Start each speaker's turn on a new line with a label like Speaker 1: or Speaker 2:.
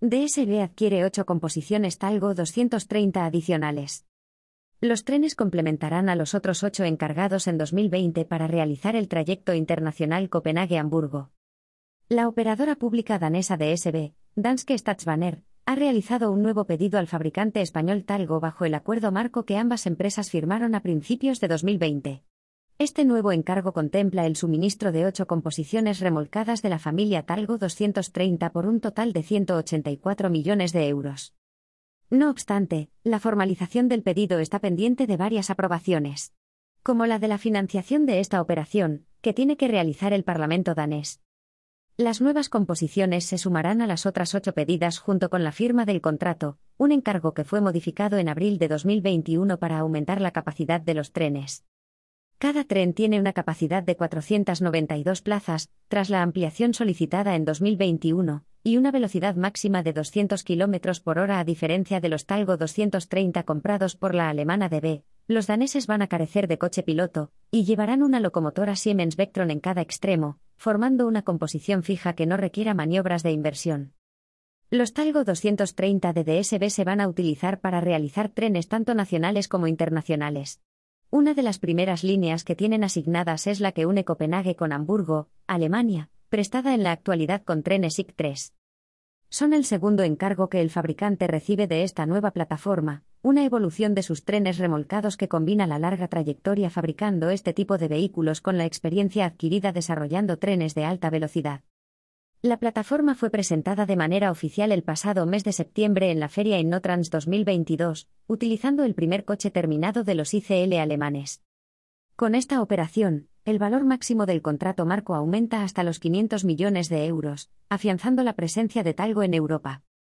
Speaker 1: DSB adquiere 8 composiciones Talgo 230 adicionales. Los trenes complementarán a los otros 8 encargados en 2020 para realizar el trayecto internacional Copenhague-Hamburgo. La operadora pública danesa DSB, Danske Statsbaner, ha realizado un nuevo pedido al fabricante español Talgo bajo el acuerdo marco que ambas empresas firmaron a principios de 2020. Este nuevo encargo contempla el suministro de ocho composiciones remolcadas de la familia Talgo 230 por un total de 184 millones de euros. No obstante, la formalización del pedido está pendiente de varias aprobaciones. Como la de la financiación de esta operación, que tiene que realizar el Parlamento danés. Las nuevas composiciones se sumarán a las otras ocho pedidas junto con la firma del contrato, un encargo que fue modificado en abril de 2021 para aumentar la capacidad de los trenes. Cada tren tiene una capacidad de 492 plazas, tras la ampliación solicitada en 2021, y una velocidad máxima de 200 km por hora a diferencia de los Talgo 230 comprados por la alemana DB. Los daneses van a carecer de coche piloto, y llevarán una locomotora Siemens Vectron en cada extremo, formando una composición fija que no requiera maniobras de inversión. Los Talgo 230 de DSB se van a utilizar para realizar trenes tanto nacionales como internacionales. Una de las primeras líneas que tienen asignadas es la que une Copenhague con Hamburgo, Alemania, prestada en la actualidad con trenes IC3. Son el segundo encargo que el fabricante recibe de esta nueva plataforma, una evolución de sus trenes remolcados que combina la larga trayectoria fabricando este tipo de vehículos con la experiencia adquirida desarrollando trenes de alta velocidad. La plataforma fue presentada de manera oficial el pasado mes de septiembre en la Feria Innotrans 2022, utilizando el primer coche terminado de los ICL alemanes. Con esta operación, el valor máximo del contrato marco aumenta hasta los 500 millones de euros, afianzando la presencia de Talgo en Europa.